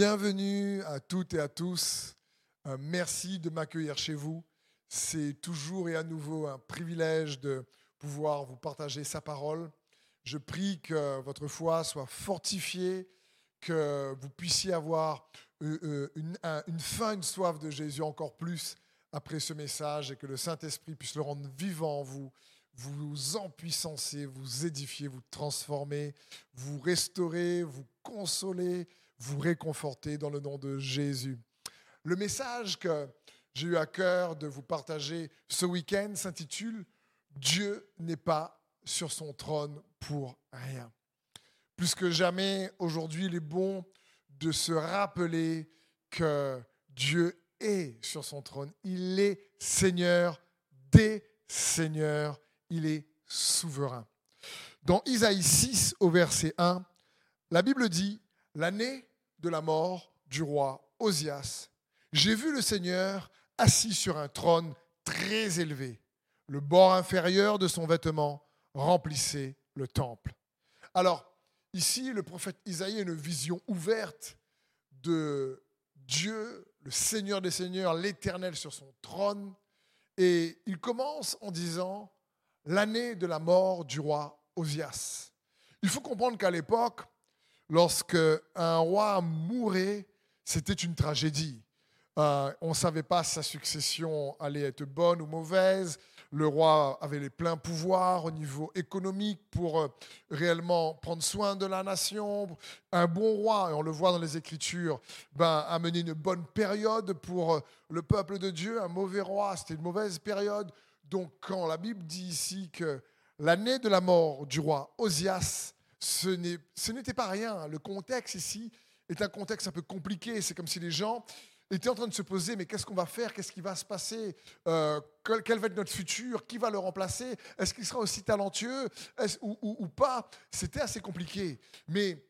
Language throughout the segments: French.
Bienvenue à toutes et à tous. Merci de m'accueillir chez vous. C'est toujours et à nouveau un privilège de pouvoir vous partager sa parole. Je prie que votre foi soit fortifiée, que vous puissiez avoir euh, euh, une, une faim, une soif de Jésus encore plus après ce message et que le Saint-Esprit puisse le rendre vivant en vous, vous empuissancer, vous édifier, vous transformer, vous restaurer, vous consoler, vous réconforter dans le nom de Jésus. Le message que j'ai eu à cœur de vous partager ce week-end s'intitule Dieu n'est pas sur son trône pour rien. Plus que jamais, aujourd'hui, il est bon de se rappeler que Dieu est sur son trône. Il est Seigneur des Seigneurs. Il est souverain. Dans Isaïe 6 au verset 1, la Bible dit, l'année de la mort du roi Osias, j'ai vu le Seigneur assis sur un trône très élevé. Le bord inférieur de son vêtement remplissait le temple. Alors, ici, le prophète Isaïe a une vision ouverte de Dieu, le Seigneur des Seigneurs, l'Éternel sur son trône. Et il commence en disant l'année de la mort du roi Osias. Il faut comprendre qu'à l'époque, lorsque un roi mourait, c'était une tragédie. Euh, on ne savait pas si sa succession allait être bonne ou mauvaise. Le roi avait les pleins pouvoirs au niveau économique pour euh, réellement prendre soin de la nation. Un bon roi, et on le voit dans les Écritures, ben, a mené une bonne période pour euh, le peuple de Dieu. Un mauvais roi, c'était une mauvaise période. Donc quand la Bible dit ici que l'année de la mort du roi Osias, ce n'était pas rien. Le contexte ici est un contexte un peu compliqué. C'est comme si les gens étaient en train de se poser, mais qu'est-ce qu'on va faire? Qu'est-ce qui va se passer? Euh, quel, va être notre futur? Qui va le remplacer? Est-ce qu'il sera aussi talentueux? Ou, ou, pas? C'était assez compliqué. Mais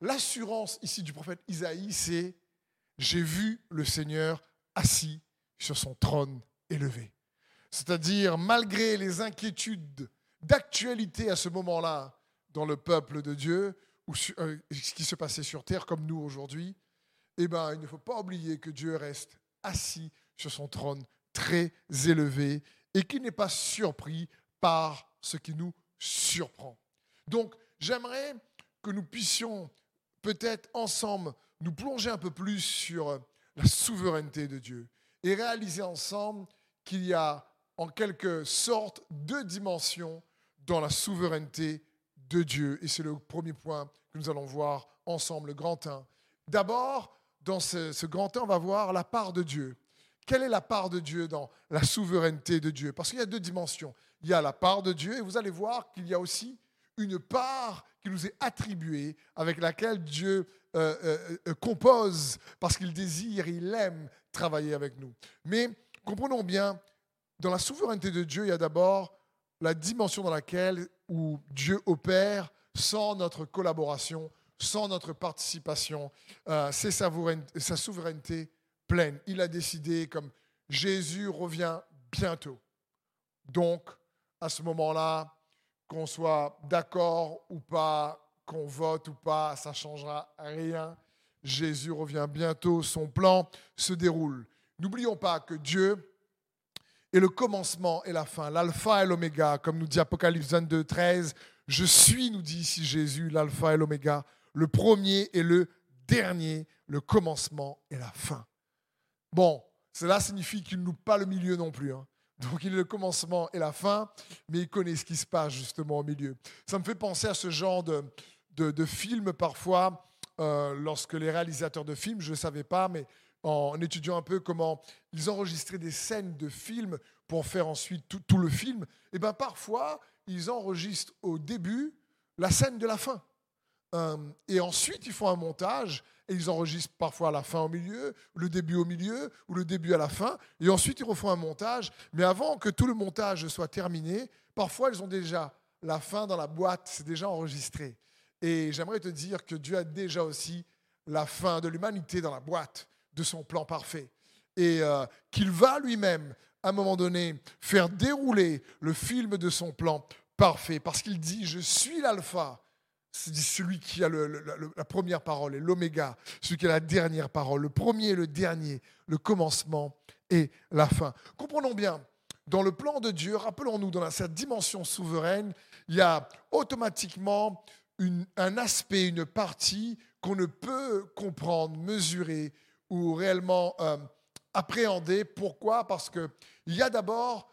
l'assurance ici du prophète Isaïe, c'est j'ai vu le Seigneur assis sur son trône élevé. C'est-à-dire, malgré les inquiétudes d'actualité à ce moment-là dans le peuple de Dieu, ou euh, ce qui se passait sur terre comme nous aujourd'hui, eh ben, il ne faut pas oublier que Dieu reste assis sur son trône très élevé et qu'il n'est pas surpris par ce qui nous surprend. Donc, j'aimerais que nous puissions peut-être ensemble nous plonger un peu plus sur la souveraineté de Dieu et réaliser ensemble qu'il y a en quelque sorte deux dimensions dans la souveraineté de Dieu. Et c'est le premier point que nous allons voir ensemble, le grand 1. D'abord, dans ce, grand temps, on va voir la part de Dieu. Quelle est la part de Dieu dans la souveraineté de Dieu? Parce qu'il y a deux dimensions. Il y a la part de Dieu et vous allez voir qu'il y a aussi une part qui nous est attribuée avec laquelle Dieu euh, euh, euh, compose parce qu'il désire, il aime travailler avec nous. Mais comprenons bien, dans la souveraineté de Dieu, il y a d'abord la dimension dans laquelle où Dieu opère sans notre collaboration, sans notre participation. Euh, c'est sa, sa souveraineté pleine. Il a décidé comme Jésus revient bientôt. Donc, à ce moment-là, qu'on soit d'accord ou pas, qu'on vote ou pas, ça ne changera rien. Jésus revient bientôt, son plan se déroule. N'oublions pas que Dieu est le commencement et la fin, l'alpha et l'oméga, comme nous dit Apocalypse 22, 13. Je suis, nous dit ici Jésus, l'alpha et l'oméga, le premier et le dernier, le commencement et la fin. Bon, cela signifie qu'il nous pas le milieu non plus. Hein. Donc il est le commencement et la fin, mais il connaît ce qui se passe justement au milieu. Ça me fait penser à ce genre de, de, film parfois, euh, lorsque les réalisateurs de films, je ne savais pas, mais en étudiant un peu comment ils enregistraient des scènes de films pour faire ensuite tout, le film, et bien parfois, ils enregistrent au début la scène de la fin. Euh, et ensuite, ils font un montage et ils enregistrent parfois la fin au milieu, le début au milieu ou le début à la fin. Et ensuite, ils refont un montage. Mais avant que tout le montage soit terminé, parfois, ils ont déjà la fin dans la boîte, c'est déjà enregistré. Et j'aimerais te dire que Dieu a déjà aussi la fin de l'humanité dans la boîte de son plan parfait. Et euh, qu'il va lui-même, à un moment donné, faire dérouler le film de son plan parfait. Parce qu'il dit, je suis l'alpha celui qui a la première parole et l'oméga, celui qui a la dernière parole, le premier et le dernier, le commencement et la fin. Comprenons bien, dans le plan de Dieu, rappelons-nous, dans cette dimension souveraine, il y a automatiquement un aspect, une partie qu'on ne peut comprendre, mesurer ou réellement euh, appréhender. Pourquoi? Parce qu'il y a d'abord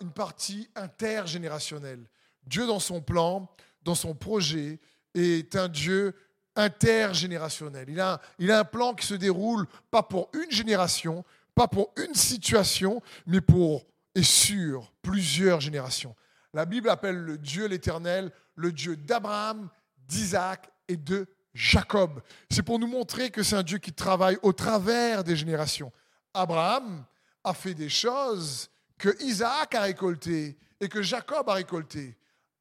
une partie intergénérationnelle. Dieu, dans son plan, dans son projet, est un Dieu intergénérationnel. Il a, il a un plan qui se déroule pas pour une génération, pas pour une situation, mais pour et sur plusieurs générations. La Bible appelle le Dieu l'Éternel le Dieu d'Abraham, d'Isaac et de Jacob. C'est pour nous montrer que c'est un Dieu qui travaille au travers des générations. Abraham a fait des choses que Isaac a récoltées et que Jacob a récoltées.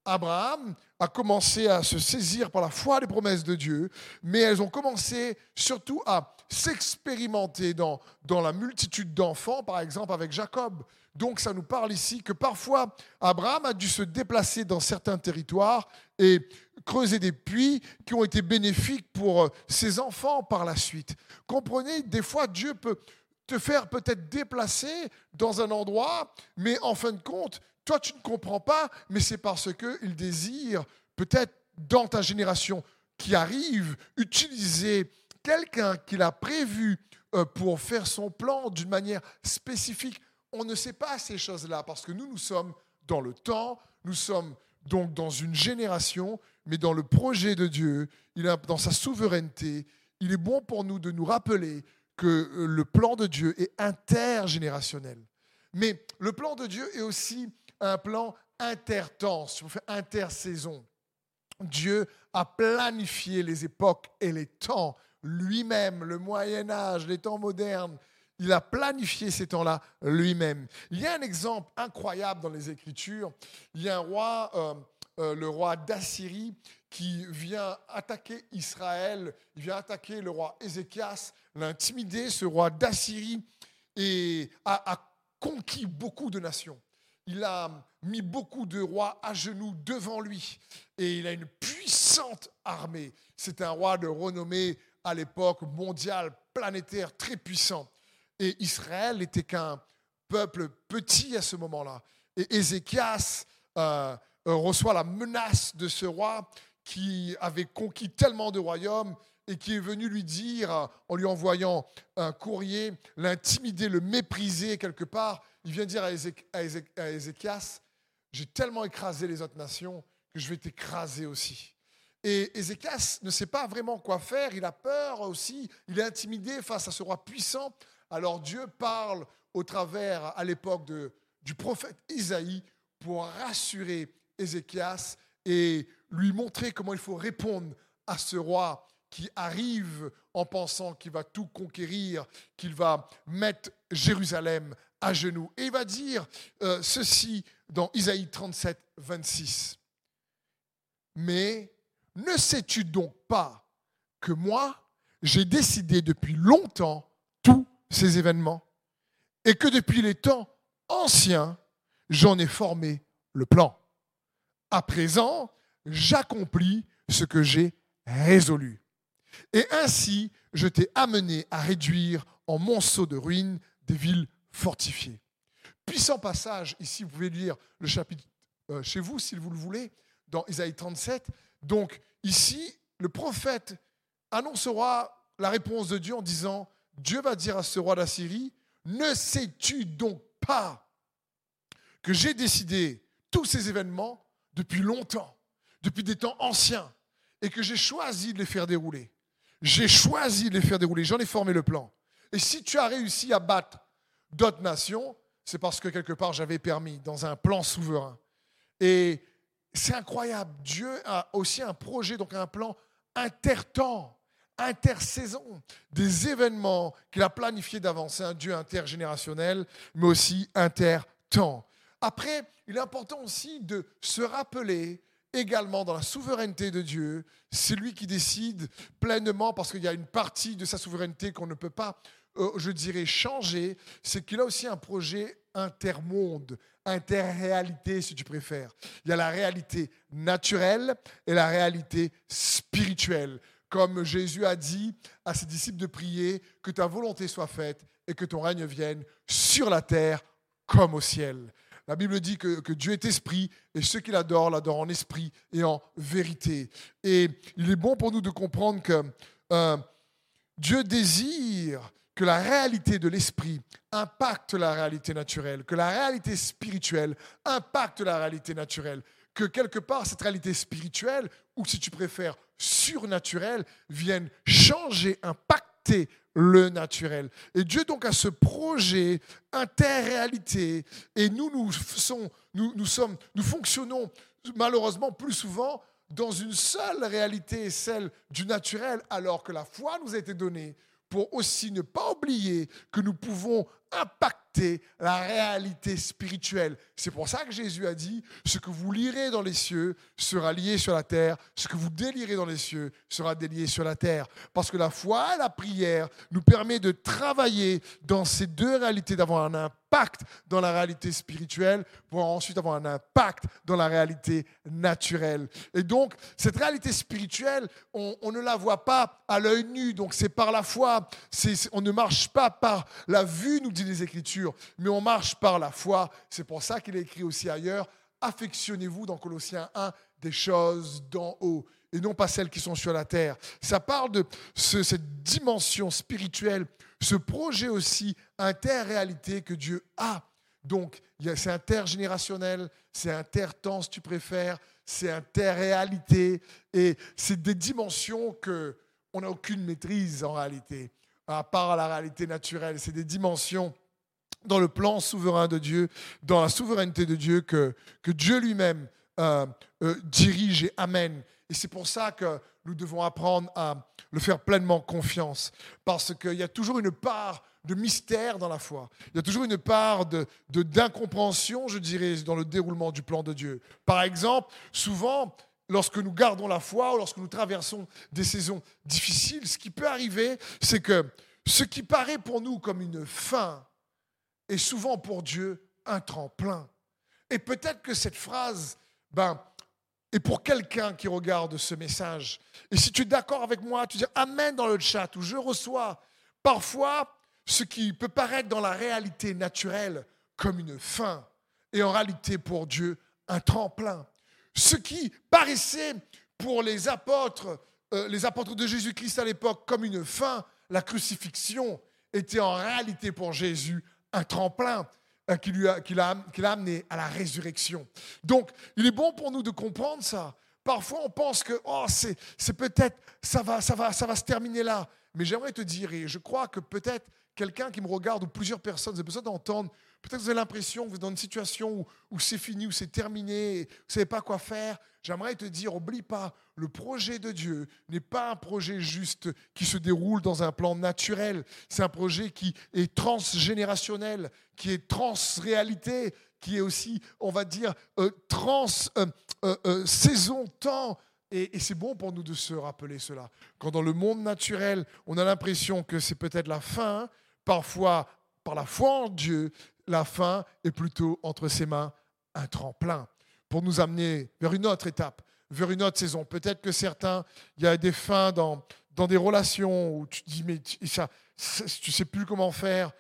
Abraham a commencé à se saisir par la foi des promesses de Dieu, mais elles ont commencé surtout à s'expérimenter dans, dans la multitude d'enfants, par exemple avec Jacob. Donc ça nous parle ici que parfois Abraham a dû se déplacer dans certains territoires et creuser des puits qui ont été bénéfiques pour ses enfants par la suite. Comprenez, des fois Dieu peut te faire peut-être déplacer dans un endroit, mais en fin de compte, toi, tu ne comprends pas, mais c'est parce qu'il désire, peut-être dans ta génération qui arrive, utiliser quelqu'un qu'il a prévu euh, pour faire son plan d'une manière spécifique. On ne sait pas ces choses-là parce que nous, nous sommes dans le temps, nous sommes donc dans une génération, mais dans le projet de Dieu, il a, dans sa souveraineté, il est bon pour nous de nous rappeler que euh, le plan de Dieu est intergénérationnel. Mais le plan de Dieu est aussi un plan intertemps, intersaison. Dieu a planifié les époques et les temps lui-même, le Moyen Âge, les temps modernes. Il a planifié ces temps-là lui-même. Il y a un exemple incroyable dans les Écritures. Il y a un roi, euh, euh, le roi d'Assyrie, qui vient attaquer Israël. Il vient attaquer le roi Ézéchias, l'intimider. Ce roi d'Assyrie et a conquis beaucoup de nations il a mis beaucoup de rois à genoux devant lui et il a une puissante armée. C'est un roi de renommée à l'époque mondiale, planétaire, très puissant. Et Israël n'était qu'un peuple petit à ce moment-là. Et Ézéchias euh, reçoit la menace de ce roi qui avait conquis tellement de royaumes et qui est venu lui dire, en lui envoyant un courrier, l'intimider, le mépriser quelque part, il vient dire à, Ézéchias, j'ai tellement écrasé les autres nations que je vais t'écraser aussi. Et Ézéchias ne sait pas vraiment quoi faire, il a peur aussi, il est intimidé face à ce roi puissant. Alors Dieu parle au travers, à l'époque du prophète Isaïe, pour rassurer Ézéchias et lui montrer comment il faut répondre à ce roi qui arrive en pensant qu'il va tout conquérir, qu'il va mettre Jérusalem à genoux. Et il va dire euh, ceci dans Isaïe 37, 26. Mais ne sais-tu donc pas que moi, j'ai décidé depuis longtemps tous ces événements et que depuis les temps anciens, j'en ai formé le plan? À présent, j'accomplis ce que j'ai résolu. Et ainsi, je t'ai amené à réduire en monceau de ruines des villes fortifiées. Puissant passage, ici, vous pouvez lire le chapitre euh, chez vous, si vous le voulez, dans Isaïe 37. Donc, ici, le prophète annoncera la réponse de Dieu en disant Dieu va dire à ce roi d'Assyrie Ne sais-tu donc pas que j'ai décidé tous ces événements depuis longtemps, depuis des temps anciens, et que j'ai choisi de les faire dérouler j'ai choisi de les faire dérouler, j'en ai formé le plan. Et si tu as réussi à battre d'autres nations, c'est parce que quelque part j'avais permis dans un plan souverain. Et c'est incroyable. Dieu a aussi un projet, donc un plan intertemps, intersaison, des événements qu'il a planifiés d'avance. Un Dieu intergénérationnel, mais aussi intertemps. Après, il est important aussi de se rappeler également dans la souveraineté de Dieu. C'est lui qui décide pleinement parce qu'il y a une partie de sa souveraineté qu'on ne peut pas euh, je dirais, changer, c'est qu'il a aussi un projet intermonde, interréalité si tu préfères. Il y a la réalité naturelle et la réalité spirituelle. Comme Jésus a dit à ses disciples de prier, que ta volonté soit faite et que ton règne vienne sur la terre comme au ciel. La Bible dit que, Dieu est esprit et ceux qui l'adorent l'adorent en esprit et en vérité. Et il est bon pour nous de comprendre que euh, Dieu désire que la réalité de l'esprit impacte la réalité naturelle, que la réalité spirituelle impacte la réalité naturelle, que quelque part cette réalité spirituelle, ou si tu préfères surnaturelle, vienne changer, impacter le naturel. Et Dieu donc a ce projet interréalité, et nous, nous, nous, nous, sommes, nous fonctionnons malheureusement plus souvent dans une seule réalité, celle du naturel, alors que la foi nous a été donnée pour aussi ne pas oublier que nous pouvons impacter la réalité spirituelle. C'est pour ça que Jésus a dit, ce que vous lirez dans les cieux sera lié sur la terre, ce que vous délirez dans les cieux sera délié sur la terre. Parce que la foi la prière nous permet de travailler dans ces deux réalités, d'avoir un impact dans la réalité spirituelle pour ensuite avoir un impact dans la réalité naturelle. Et donc, cette réalité spirituelle, on, ne la voit pas à l'œil nu, donc c'est par la foi. on ne marche pas par la vue, nous dit les Écritures, mais on marche par la foi. C'est pour ça qu'il est écrit aussi ailleurs, affectionnez-vous dans Colossiens 1 des choses d'en haut et non pas celles qui sont sur la terre. Ça parle de cette dimension spirituelle, ce projet aussi interréalité que Dieu a. Donc, c'est intergénérationnel, c'est intertemps si tu préfères, c'est interréalité, et c'est des dimensions que on n'a aucune maîtrise en réalité, à part la réalité naturelle. C'est des dimensions dans le plan souverain de Dieu, dans la souveraineté de Dieu que, que Dieu lui-même euh, euh, dirige et amène. Et c'est pour ça que nous devons apprendre à le faire pleinement confiance, parce qu'il y a toujours une part de mystère dans la foi. Il y a toujours une part de, d'incompréhension, je dirais, dans le déroulement du plan de Dieu. Par exemple, souvent, lorsque nous gardons la foi ou lorsque nous traversons des saisons difficiles, ce qui peut arriver, c'est que ce qui paraît pour nous comme une fin est souvent pour Dieu un tremplin. Et peut-être que cette phrase, ben, est pour quelqu'un qui regarde ce message. Et si tu es d'accord avec moi, tu dis Amen dans le chat où je reçois parfois ce qui peut paraître dans la réalité naturelle comme une fin et en réalité pour Dieu un tremplin. Ce qui paraissait pour les apôtres, euh, les apôtres de Jésus-Christ à l'époque comme une fin, la crucifixion était en réalité pour Jésus un tremplin euh, qui, lui a, qui, l'a, amené à la résurrection. Donc, il est bon pour nous de comprendre ça. Parfois, on pense que oh, c'est, peut-être, ça va, ça, va, ça va se terminer là. Mais j'aimerais te dire, et je crois que peut-être quelqu'un qui me regarde ou plusieurs personnes, avez besoin d'entendre, peut-être que vous avez l'impression que vous êtes dans une situation où, où c'est fini, où c'est terminé, vous ne savez pas quoi faire. J'aimerais te dire, oublie pas, le projet de Dieu n'est pas un projet juste qui se déroule dans un plan naturel. C'est un projet qui est transgénérationnel, qui est transréalité, qui est aussi, on va dire, euh, trans euh, euh, saison temps. Et c'est bon pour nous de se rappeler cela. Quand dans le monde naturel, on a l'impression que c'est peut-être la fin, parfois par la foi en Dieu, la fin est plutôt entre ses mains un tremplin pour nous amener vers une autre étape, vers une autre saison. Peut-être que certains, il y a des fins dans, dans des relations où tu te dis, mais tu ne sais plus comment faire.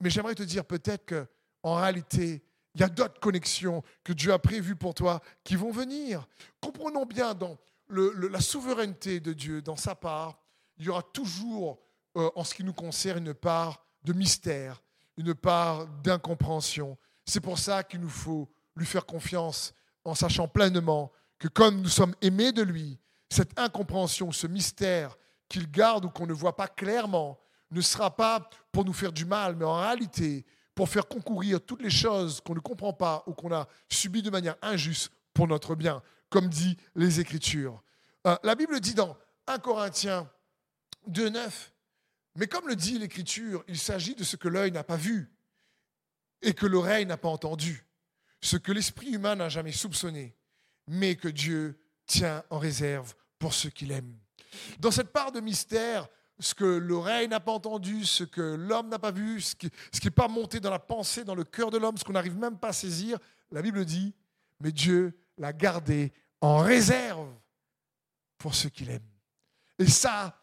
Mais j'aimerais te dire peut-être qu'en réalité, il y a d'autres connexions que Dieu a prévues pour toi qui vont venir. Comprenons bien dans la souveraineté de Dieu, dans sa part, il y aura toujours, euh, en ce qui nous concerne, une part de mystère, une part d'incompréhension. C'est pour ça qu'il nous faut lui faire confiance en sachant pleinement que comme nous sommes aimés de lui, cette incompréhension, ce mystère qu'il garde ou qu'on ne voit pas clairement, ne sera pas pour nous faire du mal, mais en réalité pour faire concourir toutes les choses qu'on ne comprend pas ou qu'on a subies de manière injuste pour notre bien, comme dit les Écritures. Euh, la Bible dit dans 1 Corinthiens 2.9, mais comme le dit l'Écriture, il s'agit de ce que l'œil n'a pas vu et que l'oreille n'a pas entendu ce que l'esprit humain n'a jamais soupçonné, mais que Dieu tient en réserve pour ceux qu'il aime. Dans cette part de mystère, ce que l'oreille n'a pas entendu, ce que l'homme n'a pas vu, ce qui n'est pas monté dans la pensée, dans le cœur de l'homme, ce qu'on n'arrive même pas à saisir, la Bible dit, mais Dieu l'a gardé en réserve pour ceux qu'il aime. Et ça,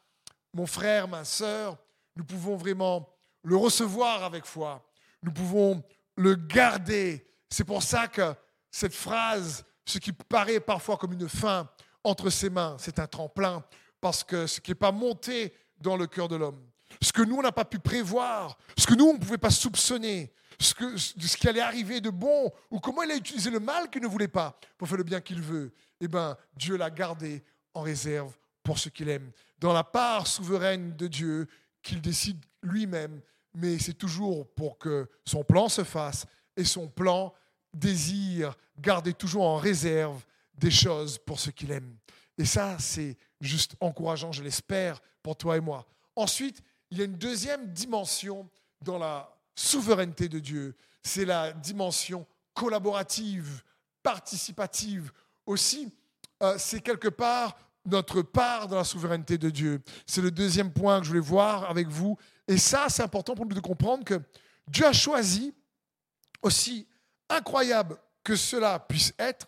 mon frère, ma sœur, nous pouvons vraiment le recevoir avec foi. Nous pouvons le garder. C'est pour ça que cette phrase, ce qui paraît parfois comme une fin entre ses mains, c'est un tremplin, parce que ce qui n'est pas monté dans le cœur de l'homme. Ce que nous, on n'a pas pu prévoir, ce que nous, on ne pouvait pas soupçonner, ce, que, ce qui allait arriver de bon, ou comment il a utilisé le mal qu'il ne voulait pas pour faire le bien qu'il veut, eh bien, Dieu l'a gardé en réserve pour ce qu'il aime. Dans la part souveraine de Dieu, qu'il décide lui-même, mais c'est toujours pour que son plan se fasse, et son plan désire garder toujours en réserve des choses pour ce qu'il aime. Et ça, c'est juste encourageant, je l'espère, pour toi et moi. Ensuite, il y a une deuxième dimension dans la souveraineté de Dieu. C'est la dimension collaborative, participative. Aussi, euh, c'est quelque part notre part dans la souveraineté de Dieu. C'est le deuxième point que je voulais voir avec vous. Et ça, c'est important pour nous de comprendre que Dieu a choisi, aussi incroyable que cela puisse être,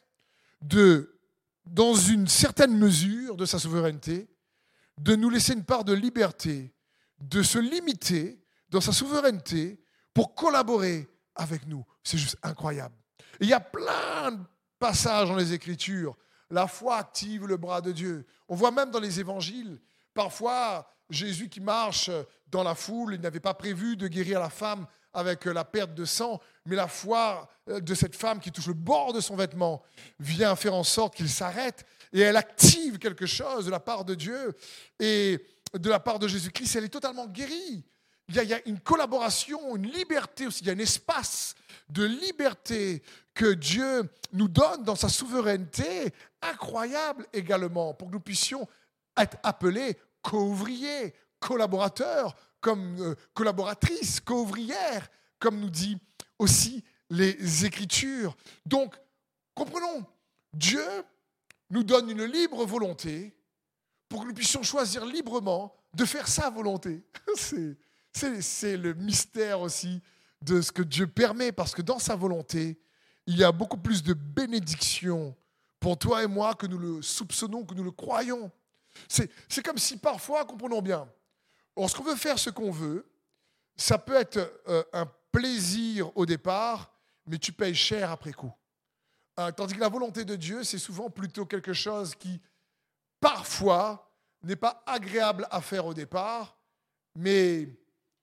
de, dans une certaine mesure de sa souveraineté, de nous laisser une part de liberté, de se limiter dans sa souveraineté pour collaborer avec nous. C'est juste incroyable. il y a plein de passages dans les Écritures. La foi active le bras de Dieu. On voit même dans les évangiles, parfois Jésus qui marche dans la foule, il n'avait pas prévu de guérir la femme avec la perte de sang, mais la foi de cette femme qui touche le bord de son vêtement vient faire en sorte qu'il s'arrête et elle active quelque chose de la part de Dieu et de la part de Jésus-Christ, elle est totalement guérie. Il y, a, une collaboration, une liberté aussi, il y a un espace de liberté que Dieu nous donne dans sa souveraineté, incroyable également, pour que nous puissions être appelés co-ouvriers, collaborateurs, comme euh, collaboratrices, co-ouvrières, comme nous dit aussi les Écritures. Donc, comprenons, Dieu nous donne une libre volonté pour que nous puissions choisir librement de faire sa volonté. C'est le mystère aussi de ce que Dieu permet, parce que dans sa volonté, il y a beaucoup plus de bénédictions pour toi et moi que nous le soupçonnons, que nous le croyons. C'est comme si parfois, comprenons bien, lorsqu'on veut faire ce qu'on veut, ça peut être euh, un plaisir au départ, mais tu payes cher après coup. Euh, tandis que la volonté de Dieu, c'est souvent plutôt quelque chose qui, parfois, n'est pas agréable à faire au départ, mais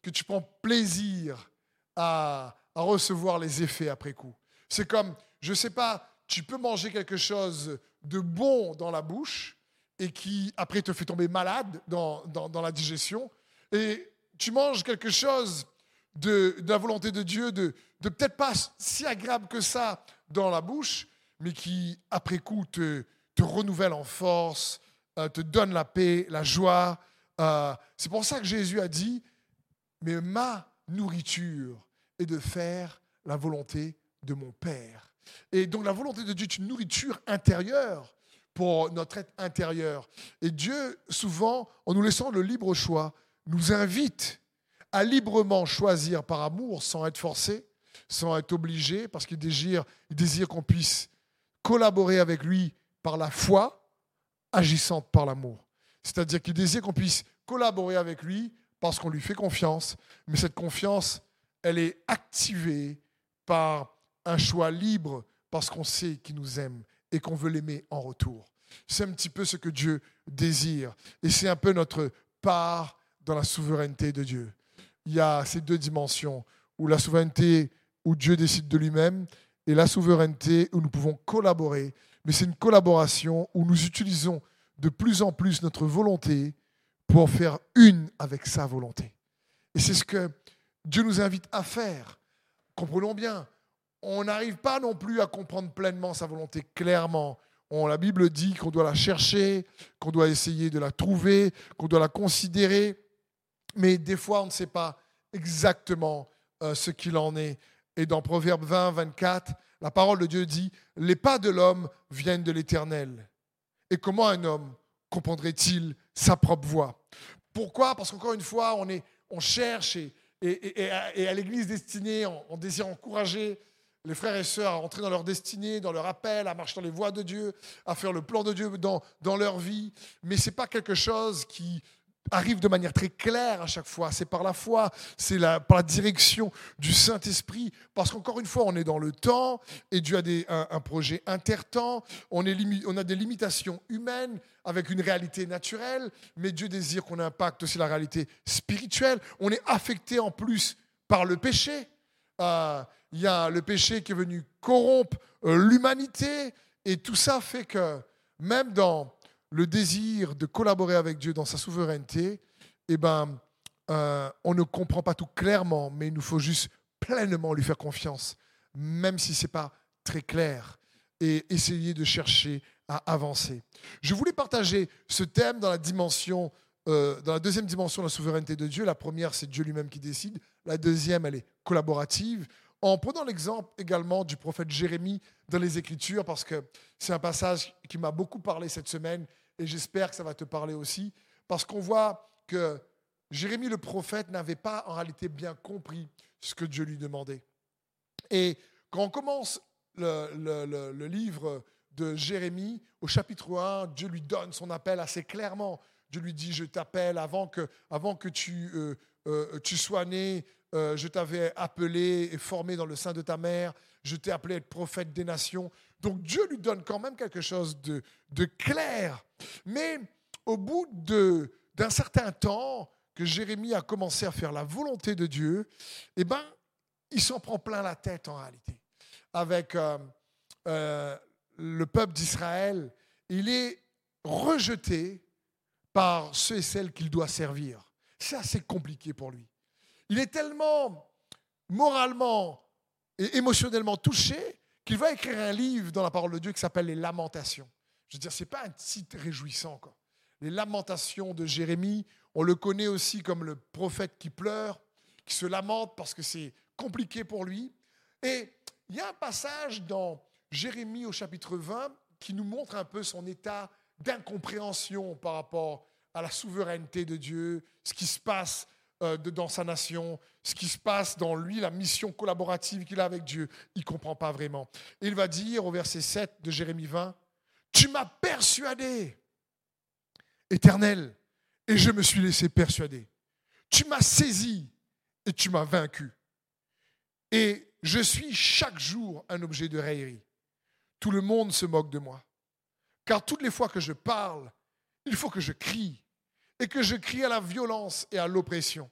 que tu prends plaisir à, recevoir les effets après coup. C'est comme, je ne sais pas, tu peux manger quelque chose de bon dans la bouche et qui, après, te fait tomber malade dans, la digestion. Et tu manges quelque chose de, la volonté de Dieu, de, de peut-être pas si agréable que ça dans la bouche, mais qui, après coup, te, te renouvelle en force, euh, te donne la paix, la joie. Euh, c'est pour ça que Jésus a dit, mais ma nourriture est de faire la volonté de mon Père. Et donc la volonté de Dieu est une nourriture intérieure pour notre être intérieur. Et Dieu, souvent, en nous laissant le libre choix, nous invite à librement choisir par amour sans être forcé, sans être obligé, parce qu'il désire, qu'on puisse collaborer avec lui par la foi, agissante par l'amour. C'est-à-dire qu'il désire qu'on puisse collaborer avec lui parce qu'on lui fait confiance, mais cette confiance, elle est activée par un choix libre parce qu'on sait qu'il nous aime et qu'on veut l'aimer en retour. C'est un petit peu ce que Dieu désire et c'est un peu notre part dans la souveraineté de Dieu. Il y a ces deux dimensions où la souveraineté où Dieu décide de lui-même et la souveraineté où nous pouvons collaborer. Mais c'est une collaboration où nous utilisons de plus en plus notre volonté pour faire une avec sa volonté. Et c'est ce que Dieu nous invite à faire. Comprenons bien, on n'arrive pas non plus à comprendre pleinement sa volonté clairement. On, la Bible dit qu'on doit la chercher, qu'on doit essayer de la trouver, qu'on doit la considérer, mais des fois on ne sait pas exactement euh, ce qu'il en est. Et dans Proverbe 20, 24, la parole de Dieu dit, les pas de l'homme viennent de l'Éternel. Et comment un homme comprendrait-il sa propre voix? Pourquoi? Parce qu'encore une fois, on, cherche et, à, l'église destinée, on, désire encourager les frères et sœurs à entrer dans leur destinée, dans leur appel, à marcher dans les voies de Dieu, à faire le plan de Dieu dans, dans leur vie. Mais ce n'est pas quelque chose qui arrive de manière très claire à chaque fois. C'est par la foi, c'est par la direction du Saint-Esprit. Parce qu'encore une fois, on est dans le temps et Dieu a des, un, projet intertemps. On, est on a des limitations humaines avec une réalité naturelle, mais Dieu désire qu'on impacte aussi la réalité spirituelle. On est affecté en plus par le péché. Euh, il y a le péché qui est venu corrompre euh, l'humanité et tout ça fait que même dans le désir de collaborer avec Dieu dans sa souveraineté, eh ben, euh, on ne comprend pas tout clairement, mais il nous faut juste pleinement lui faire confiance, même si ce n'est pas très clair, et essayer de chercher à avancer. Je voulais partager ce thème euh, dans la deuxième dimension de la souveraineté de Dieu. La première, c'est Dieu lui-même qui décide. La deuxième, elle est collaborative. En prenant l'exemple également du prophète Jérémie dans les Écritures, parce que c'est un passage qui m'a beaucoup parlé cette semaine, et j'espère que ça va te parler aussi, parce qu'on voit que Jérémie le prophète n'avait pas en réalité bien compris ce que Dieu lui demandait. Et quand on commence le, livre de Jérémie, au chapitre 1, Dieu lui donne son appel assez clairement. Dieu lui dit, je t'appelle avant que, euh, euh, tu sois né, euh, je t'avais appelé et formé dans le sein de ta mère, je t'ai appelé à être prophète des nations. Donc Dieu lui donne quand même quelque chose de, clair. Mais au bout d'un certain temps que Jérémie a commencé à faire la volonté de Dieu, eh ben, il s'en prend plein la tête en réalité. Avec le peuple d'Israël, il est rejeté par ceux et celles qu'il doit servir. C'est assez compliqué pour lui. Il est tellement moralement et émotionnellement touché qu'il va écrire un livre dans la parole de Dieu qui s'appelle Les Lamentations. Je veux dire, ce n'est pas un titre réjouissant. Quoi. Les Lamentations de Jérémie, on le connaît aussi comme le prophète qui pleure, qui se lamente parce que c'est compliqué pour lui. Et il y a un passage dans Jérémie au chapitre 20 qui nous montre un peu son état d'incompréhension par rapport à la souveraineté de Dieu, ce qui se passe euh, dans sa nation, ce qui se passe dans lui, la mission collaborative qu'il a avec Dieu. Il ne comprend pas vraiment. il va dire au verset 7 de Jérémie 20, Tu m'as persuadé, éternel, et je me suis laissé persuader. Tu m'as saisi et tu m'as vaincu. Et je suis chaque jour un objet de raillerie tout le monde se moque de moi. Car toutes les fois que je parle, il faut que je crie, et que je crie à la violence et à l'oppression.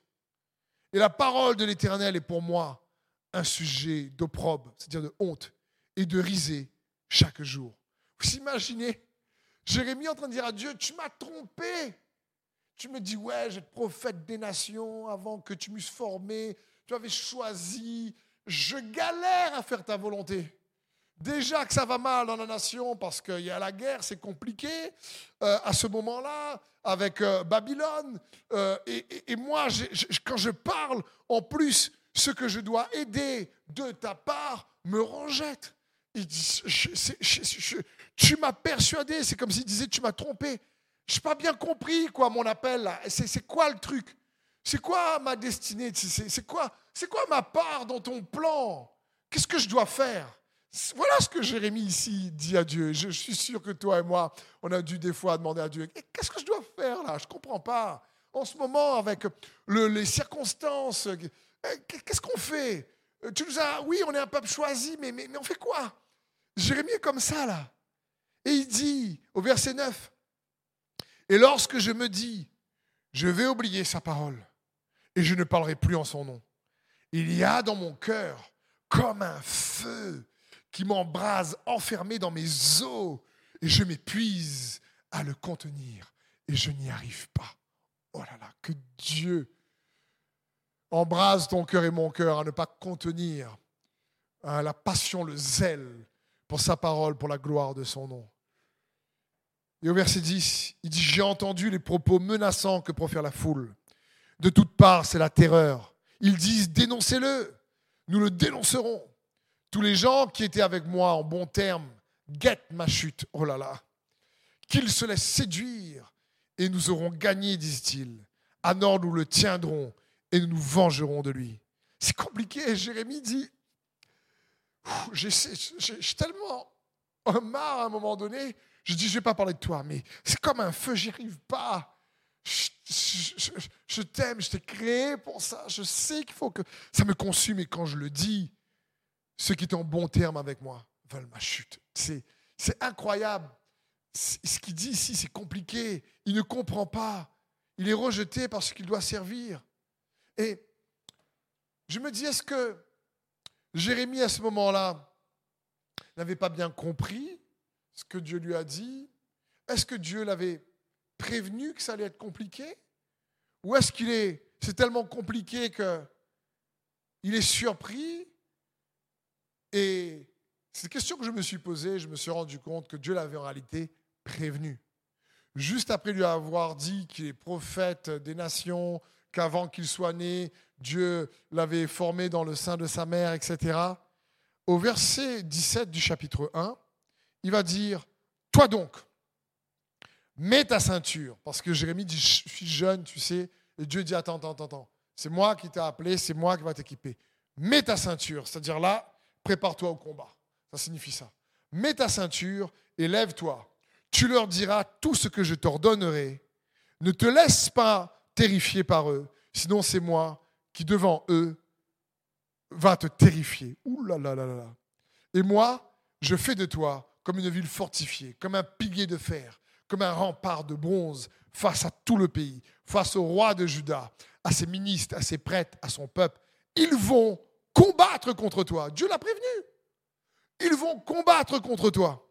Et la parole de l'Éternel est pour moi un sujet d'opprobre, c'est-à-dire de honte, et de risée chaque jour. Vous imaginez Jérémie en train de dire à Dieu, tu m'as trompé. Tu me dis, ouais, j'être prophète des nations avant que tu m'eusses formé. Tu avais choisi. Je galère à faire ta volonté. Déjà que ça va mal dans la nation parce qu'il y a la guerre, c'est compliqué euh, à ce moment-là avec euh, Babylone. Euh, et, moi, quand je parle, en plus, ce que je dois aider de ta part me rejette. Il dit, tu m'as persuadé, c'est comme s'il disait, tu m'as trompé. Je n'ai pas bien compris quoi mon appel C'est quoi le truc? C'est quoi ma destinée? C'est quoi, quoi ma part dans ton plan? Qu'est-ce que je dois faire? Voilà ce que Jérémie ici dit à Dieu. Je, suis sûr que toi et moi, on a dû des fois demander à Dieu, qu'est-ce que je dois faire là? Je ne comprends pas. En ce moment, avec les circonstances, eh, qu'est-ce qu'on fait? Tu nous as, oui, on est un peuple choisi, mais, mais, mais on fait quoi? Jérémie est comme ça là. Et il dit au verset 9, et lorsque je me dis, je vais oublier sa parole et je ne parlerai plus en son nom, il y a dans mon cœur comme un feu qui m'embrase enfermé dans mes os et je m'épuise à le contenir et je n'y arrive pas. Oh là là, que Dieu embrase ton cœur et mon cœur à ne pas contenir hein, la passion, le zèle pour sa parole, pour la gloire de son nom. Et au verset 10, il dit, j'ai entendu les propos menaçants que profère la foule. De toutes parts, c'est la terreur. Ils disent, dénoncez-le, nous le dénoncerons. Tous les gens qui étaient avec moi en bon terme guettent ma chute. Oh là là. Qu'ils se laissent séduire et nous auront gagné, disent-ils. alors nous le tiendrons et nous nous vengerons de lui. C'est compliqué. Jérémie dit, j'ai tellement marre à un moment donné, je dis, je ne vais pas parler de toi, mais c'est comme un feu, j'y arrive pas. Je, t'aime, je t'ai créé pour ça. Je sais qu'il faut que ça me consume. Et quand je le dis, ceux qui étaient en bon terme avec moi veulent ma chute. C'est incroyable. Ce qu'il dit ici, c'est compliqué. Il ne comprend pas. Il est rejeté parce qu'il doit servir. Et je me dis, est-ce que Jérémie, à ce moment-là, n'avait pas bien compris ce que Dieu lui a dit? Est-ce que Dieu l'avait prévenu que ça allait être compliqué? Ou est-ce qu'il est, c'est tellement compliqué que il est surpris Et c'est une question que je me suis posée, je me suis rendu compte que Dieu l'avait en réalité prévenu. Juste après lui avoir dit qu'il est prophète des nations, qu'avant qu'il soit né, Dieu l'avait formé dans le sein de sa mère, etc. Au verset 17 du chapitre 1, il va dire, toi donc, mets ta ceinture. Parce que Jérémie dit, je suis jeune, tu sais. Et Dieu dit, attends, attends, attends. C'est moi qui t'ai appelé, c'est moi qui va t'équiper. Mets ta ceinture. C'est-à-dire là, prépare-toi au combat. Ça signifie ça. Mets ta ceinture et lève-toi. Tu leur diras tout ce que je t'ordonnerai. Ne te laisse pas terrifier par eux, sinon c'est moi qui devant eux va te terrifier. Ouh là là là là. Et moi, je fais de toi comme une ville fortifiée, comme un pilier de fer, comme un rempart de bronze face à tout le pays, face au roi de Juda, à ses ministres, à ses prêtres, à son peuple. Ils vont contre toi. Dieu l'a prévenu. Ils vont combattre contre toi,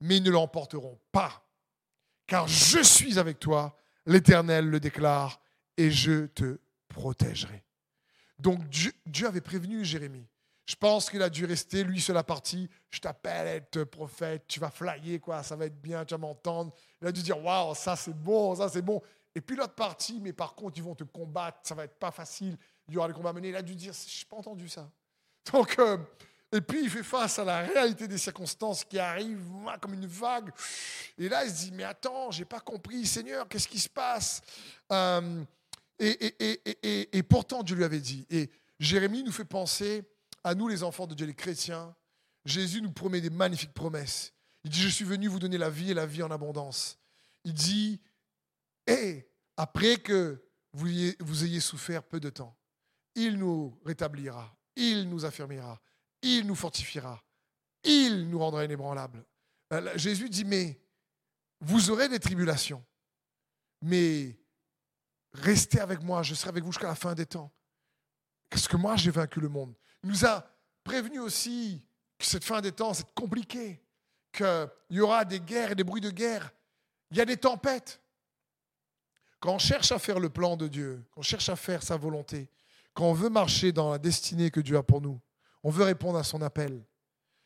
mais ils ne l'emporteront pas. Car je suis avec toi, l'Éternel le déclare, et je te protégerai. Donc Dieu, avait prévenu Jérémie. Je pense qu'il a dû rester, lui, sur la partie Je t'appelle prophète, tu vas flyer, quoi, ça va être bien, tu vas m'entendre. Il a dû dire Waouh, ça c'est bon, ça c'est bon. Et puis l'autre partie, mais par contre, ils vont te combattre, ça va être pas facile, il y aura des combats menés. Il a dû dire Je n'ai pas entendu ça. Donc, euh, et puis il fait face à la réalité des circonstances qui arrivent comme une vague. Et là, il se dit Mais attends, j'ai pas compris, Seigneur, qu'est-ce qui se passe? Euh, et, et, et, et pourtant, Dieu lui avait dit. Et Jérémie nous fait penser à nous les enfants de Dieu, les chrétiens, Jésus nous promet des magnifiques promesses. Il dit, je suis venu vous donner la vie et la vie en abondance. Il dit, et après que vous vous ayez souffert peu de temps, il nous rétablira, il nous affirmera, il nous fortifiera, il nous rendra inébranlables. Euh, Jésus dit, mais vous aurez des tribulations, mais restez avec moi, je serai avec vous jusqu'à la fin des temps. Parce que moi, j'ai vaincu le monde. Il nous a prévenu aussi que cette fin des temps, c'est compliqué, qu'il y aura des guerres et des bruits de guerre. Il y a des tempêtes. Quand on cherche à faire le plan de Dieu, quand on cherche à faire sa volonté, quand on veut marcher dans la destinée que Dieu a pour nous, on veut répondre à son appel,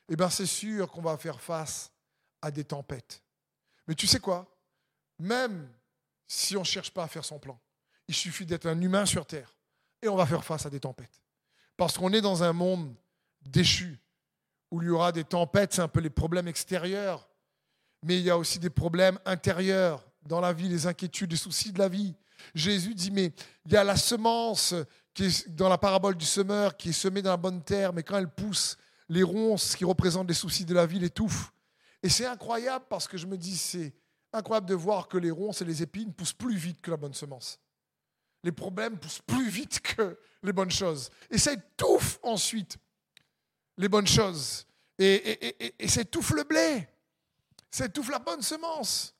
eh bien c'est sûr qu'on va faire face à des tempêtes. Mais tu sais quoi? Même si on ne cherche pas à faire son plan, il suffit d'être un humain sur Terre et on va faire face à des tempêtes. Parce qu'on est dans un monde déchu, où il y aura des tempêtes, c'est un peu les problèmes extérieurs, mais il y a aussi des problèmes intérieurs dans la vie, les inquiétudes, les soucis de la vie. Jésus dit, mais il y a la semence dans la parabole du semeur, qui est semée dans la bonne terre, mais quand elle pousse, les ronces qui représentent les soucis de la vie l'étouffent. Et c'est incroyable parce que je me dis, c'est incroyable de voir que les ronces et les épines poussent plus vite que la bonne semence les problèmes poussent plus vite que les bonnes choses. Et ça étouffe ensuite les bonnes choses. Et, ça étouffe le blé. Ça étouffe la bonne semence.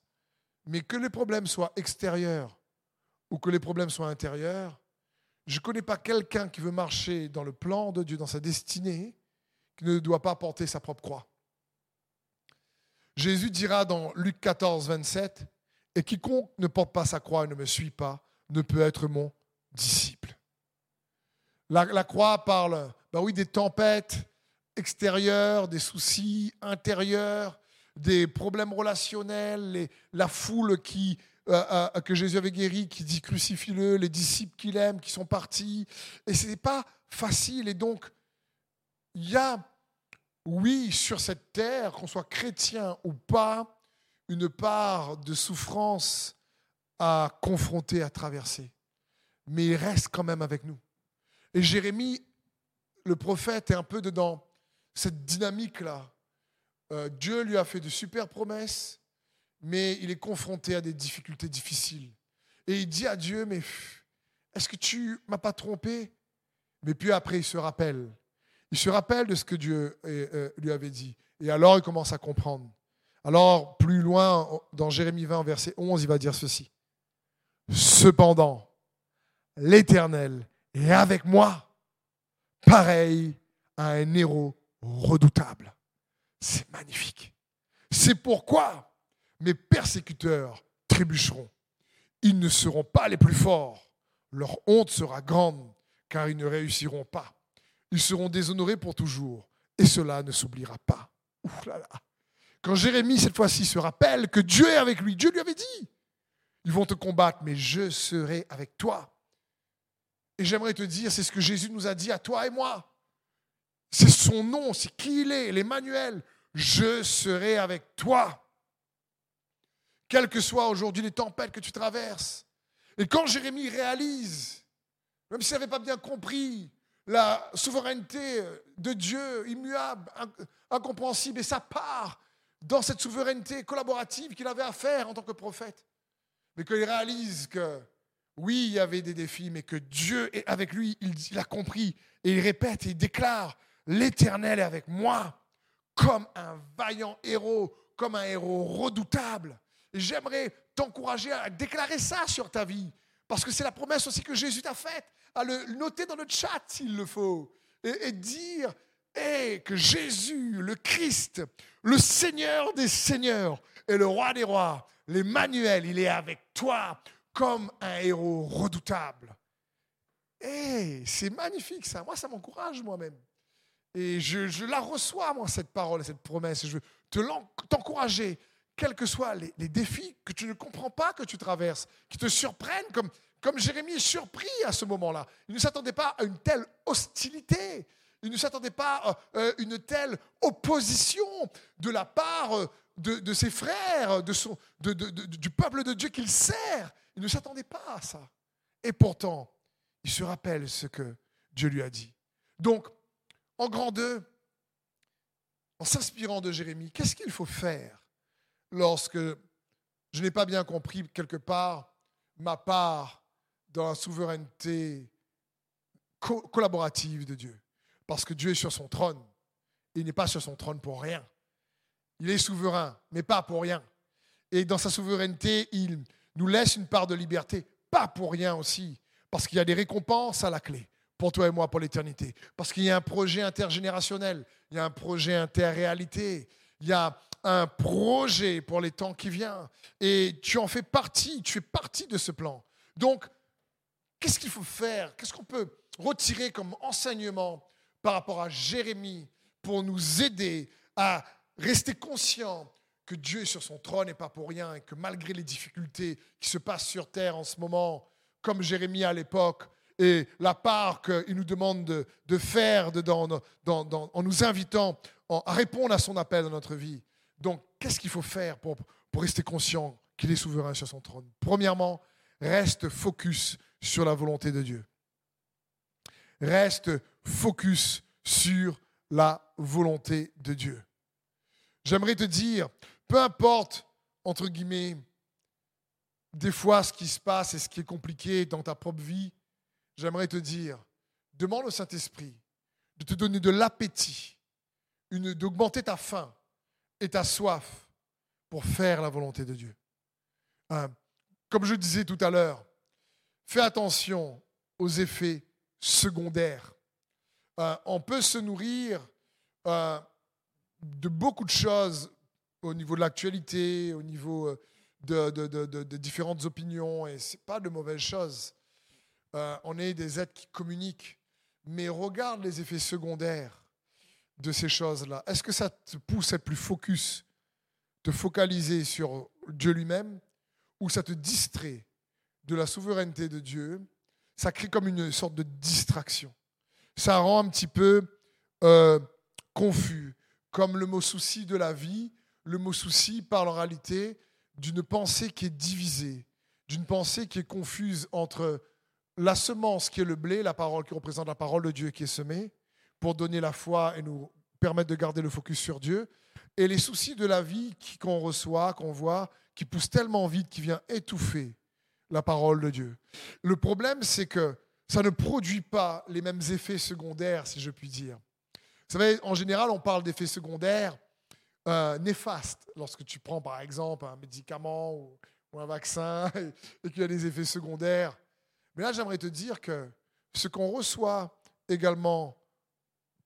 Mais que les problèmes soient extérieurs ou que les problèmes soient intérieurs, je ne connais pas quelqu'un qui veut marcher dans le plan de Dieu, dans sa destinée, qui ne doit pas porter sa propre croix. Jésus dira dans Luc 14, 27, Et quiconque ne porte pas sa croix et ne me suit pas ne peut être mon disciple. La, croix parle ben oui, des tempêtes extérieures, des soucis intérieurs, des problèmes relationnels, la foule qui, euh, euh, que Jésus avait guéri, qui dit crucifie-le, les disciples qu'il aime, qui sont partis. Et ce n'est pas facile. Et donc, il y a, oui, sur cette terre, qu'on soit chrétien ou pas, une part de souffrance à confronter, à traverser. mais il reste quand même avec nous. Et Jérémie, le prophète, est un peu dedans cette dynamique-là. Euh, Dieu lui a fait de super promesses, mais il est confronté à des difficultés difficiles. Et il dit à Dieu, mais est-ce que tu m'as pas trompé? Mais puis après, il se rappelle. Il se rappelle de ce que Dieu euh, euh, lui avait dit. Et alors, il commence à comprendre. Alors, plus loin, dans Jérémie 20, verset 11, il va dire ceci. Cependant, l'Éternel est avec moi, pareil à un héros redoutable. C'est magnifique. C'est pourquoi mes persécuteurs trébucheront. Ils ne seront pas les plus forts. Leur honte sera grande, car ils ne réussiront pas. Ils seront déshonorés pour toujours, et cela ne s'oubliera pas. Quand Jérémie, cette fois-ci, se rappelle que Dieu est avec lui, Dieu lui avait dit, ils vont te combattre, mais je serai avec toi. Et j'aimerais te dire, c'est ce que Jésus nous a dit à toi et moi. C'est son nom, c'est qui il est, l'Emmanuel. Je serai avec toi. Quelles que soient aujourd'hui les tempêtes que tu traverses. Et quand Jérémie réalise, même s'il n'avait pas bien compris la souveraineté de Dieu, immuable, incompréhensible, et sa part dans cette souveraineté collaborative qu'il avait à faire en tant que prophète, mais qu'il réalise que oui, il y avait des défis, mais que Dieu est avec lui, il, a compris, et il répète et il déclare, l'Éternel est avec moi comme un vaillant héros, comme un héros redoutable. J'aimerais t'encourager à déclarer ça sur ta vie, parce que c'est la promesse aussi que Jésus t'a faite, à le noter dans le chat s'il le faut, et, dire et que Jésus, le Christ, le Seigneur des Seigneurs et le Roi des Rois, l'Emmanuel, il est avec toi comme un héros redoutable. Et c'est magnifique ça, moi ça m'encourage moi-même. Et je, la reçois, moi, cette parole, cette promesse. Je veux t'encourager, quels que soient les, défis que tu ne comprends pas que tu traverses, qui te surprennent, comme, comme Jérémie est surpris à ce moment-là. Il ne s'attendait pas à une telle hostilité. Il ne s'attendait pas à euh, une telle opposition de la part euh, de, ses frères, du peuple de Dieu qu'il sert. Il ne s'attendait pas à ça. Et pourtant, il se rappelle ce que Dieu lui a dit. Donc, en grand 2, en s'inspirant de Jérémie, qu'est-ce qu'il faut faire lorsque je n'ai pas bien compris quelque part ma part dans la souveraineté collaborative de Dieu Parce que Dieu est sur son trône. Il n'est pas sur son trône pour rien. Il est souverain, mais pas pour rien. Et dans sa souveraineté, il nous laisse une part de liberté, pas pour rien aussi, parce qu'il y a des récompenses à la clé pour toi et moi pour l'éternité. Parce qu'il y a un projet intergénérationnel, il y a un projet interréalité, il y a un projet pour les temps qui viennent. Et tu en fais partie, tu fais partie de ce plan. Donc, qu'est-ce qu'il faut faire? Qu'est-ce qu'on peut retirer comme enseignement par rapport à Jérémie pour nous aider à rester conscients que Dieu est sur son trône et pas pour rien, et que malgré les difficultés qui se passent sur terre en ce moment, comme Jérémie à l'époque, et la part qu'il nous demande de, faire en nous invitant à répondre à son appel dans notre vie. Donc, qu'est-ce qu'il faut faire pour, rester conscient qu'il est souverain sur son trône? Premièrement, reste focus sur la volonté de Dieu. Reste focus sur la volonté de Dieu. J'aimerais te dire, peu importe, entre guillemets, des fois ce qui se passe et ce qui est compliqué dans ta propre vie, j'aimerais te dire, demande au Saint-Esprit de te donner de l'appétit, d'augmenter ta faim et ta soif pour faire la volonté de Dieu. Hein, comme je disais tout à l'heure, fais attention aux effets secondaires. Euh, on peut se nourrir euh, de beaucoup de choses au niveau de l'actualité, au niveau euh, de, différentes opinions, et ce n'est pas de mauvaises choses. On est des êtres qui communiquent, mais regarde les effets secondaires de ces choses-là. Est-ce que ça te pousse à être plus focus, te focaliser sur Dieu lui-même, ou ça te distrait de la souveraineté de Dieu? Ça crée comme une sorte de distraction. Ça rend un petit peu euh, confus, comme le mot souci de la vie. Le mot souci parle en réalité d'une pensée qui est divisée, d'une pensée qui est confuse entre la semence qui est le blé, la parole qui représente la parole de Dieu qui est semée, pour donner la foi et nous permettre de garder le focus sur Dieu, et les soucis de la vie qu'on reçoit, qu'on voit, qui poussent tellement vite, qui vient étouffer la parole de Dieu. Le problème, c'est que ça ne produit pas les mêmes effets secondaires, si je puis dire. Vous savez, en général, on parle d'effets secondaires euh, néfastes. Lorsque tu prends, par exemple, un médicament ou, un vaccin et, qu'il y a des effets secondaires. Mais là, j'aimerais te dire que ce qu'on reçoit également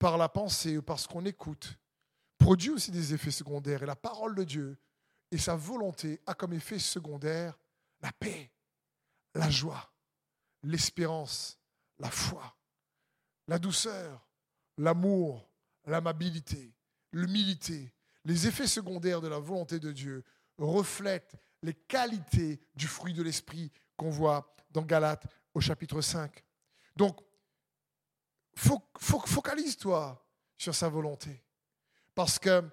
par la pensée ou par ce qu'on écoute produit aussi des effets secondaires. Et la parole de Dieu et sa volonté a comme effet secondaire la paix, la joie, l'espérance, la foi, la douceur, l'amour, l'amabilité, l'humilité. Les effets secondaires de la volonté de Dieu reflètent les qualités du fruit de l'esprit qu'on voit dans Galates au chapitre 5. Donc, focalise-toi sur sa volonté. Parce que,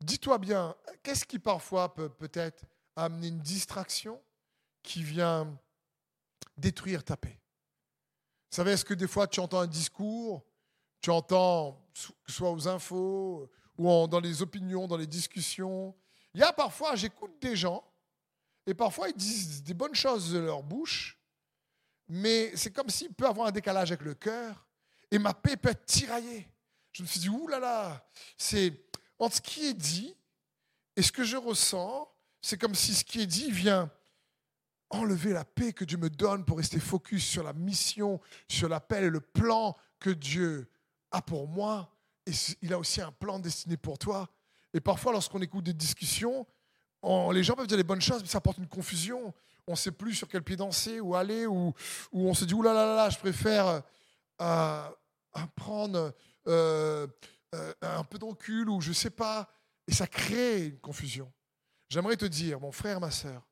dis-toi bien, qu'est-ce qui parfois peut peut-être amener une distraction qui vient détruire ta paix? Vous savez, est-ce que des fois tu entends un discours, tu entends, que ce soit aux infos ou dans les opinions, dans les discussions, il y a parfois, j'écoute des gens, et parfois ils disent des bonnes choses de leur bouche, mais c'est comme s'il peut avoir un décalage avec le cœur, et ma paix peut être tiraillée. Je me suis dit, oulala, là là, c'est entre ce qui est dit et ce que je ressens, c'est comme si ce qui est dit vient enlever la paix que Dieu me donne pour rester focus sur la mission, sur l'appel et le plan que Dieu a pour moi. Et il a aussi un plan destiné pour toi. Et parfois, lorsqu'on écoute des discussions, les gens peuvent dire les bonnes choses, mais ça apporte une confusion. On ne sait plus sur quel pied danser, ou aller, ou, on se dit, oulala, là, là, là, je préfère euh, prendre euh, euh, un peu de ou je ne sais pas. Et ça crée une confusion. J'aimerais te dire, mon frère, ma soeur,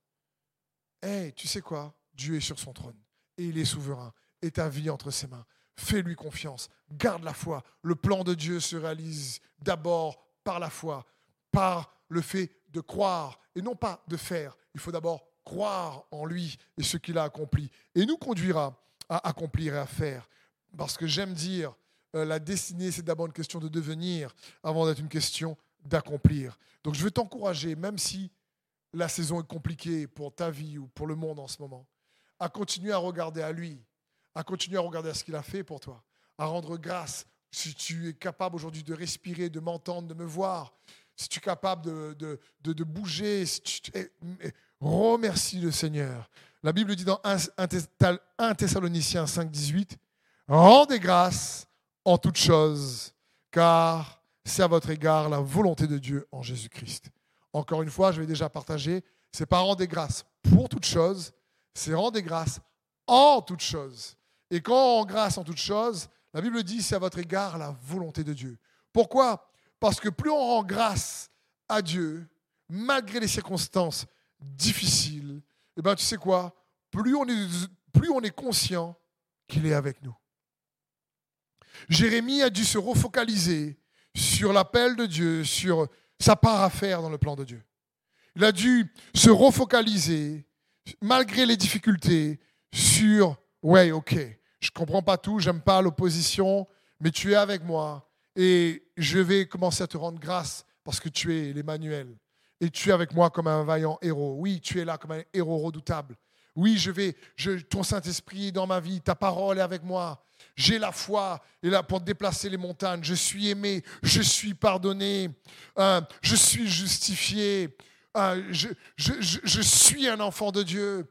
hey, tu sais quoi? Dieu est sur son trône, et il est souverain, et ta vie entre ses mains. Fais-lui confiance, garde la foi. Le plan de Dieu se réalise d'abord par la foi, par le fait de croire et non pas de faire. Il faut d'abord croire en lui et ce qu'il a accompli et nous conduira à accomplir et à faire. Parce que j'aime dire, euh, la destinée, c'est d'abord une question de devenir avant d'être une question d'accomplir. Donc je veux t'encourager, même si la saison est compliquée pour ta vie ou pour le monde en ce moment, à continuer à regarder à lui, à continuer à regarder à ce qu'il a fait pour toi, à rendre grâce si tu es capable aujourd'hui de respirer, de m'entendre, de me voir, si tu es capable de, de, bouger, si tu, remercie le Seigneur. La Bible dit dans 1 Thessaloniciens 5, 18, rendez grâce en toutes choses, car c'est à votre égard la volonté de Dieu en Jésus-Christ. Encore une fois, je vais déjà partager, c'est pas rendre grâce pour toutes choses, c'est rendre grâce en toutes choses. Et quand on rend grâce en toutes choses, la Bible dit c'est à votre égard la volonté de Dieu. Pourquoi? Parce que plus on rend grâce à Dieu, malgré les circonstances difficiles, eh ben, tu sais quoi? Plus on est conscient qu'il est avec nous. Jérémie a dû se refocaliser sur l'appel de Dieu, sur sa part à faire dans le plan de Dieu. Il a dû se refocaliser, malgré les difficultés, sur, ouais, ok, je comprends pas tout, j'aime pas l'opposition, mais tu es avec moi et je vais commencer à te rendre grâce parce que tu es l'Emmanuel. Et tu es avec moi comme un vaillant héros. Oui, tu es là comme un héros redoutable. Oui, je vais, ton Saint-Esprit est dans ma vie, ta parole est avec moi. J'ai la foi et là pour déplacer les montagnes. Je suis aimé, je suis pardonné, euh, je suis justifié, euh, je, suis un enfant de Dieu.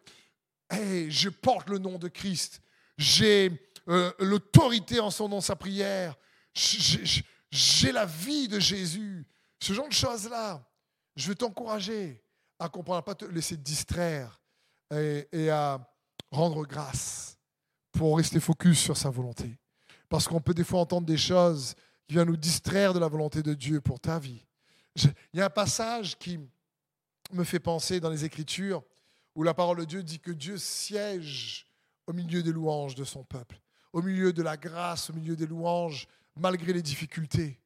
et je porte le nom de Christ j'ai euh, l'autorité en son nom, sa prière, j'ai la vie de Jésus. Ce genre de choses-là, je veux t'encourager à comprendre, à pas te laisser distraire et à rendre grâce pour rester focus sur sa volonté. Parce qu'on peut des fois entendre des choses qui viennent nous distraire de la volonté de Dieu pour ta vie. Il y a un passage qui me fait penser dans les Écritures où la parole de Dieu dit que Dieu siège au milieu des louanges de son peuple, au milieu de la grâce, au milieu des louanges, malgré les difficultés.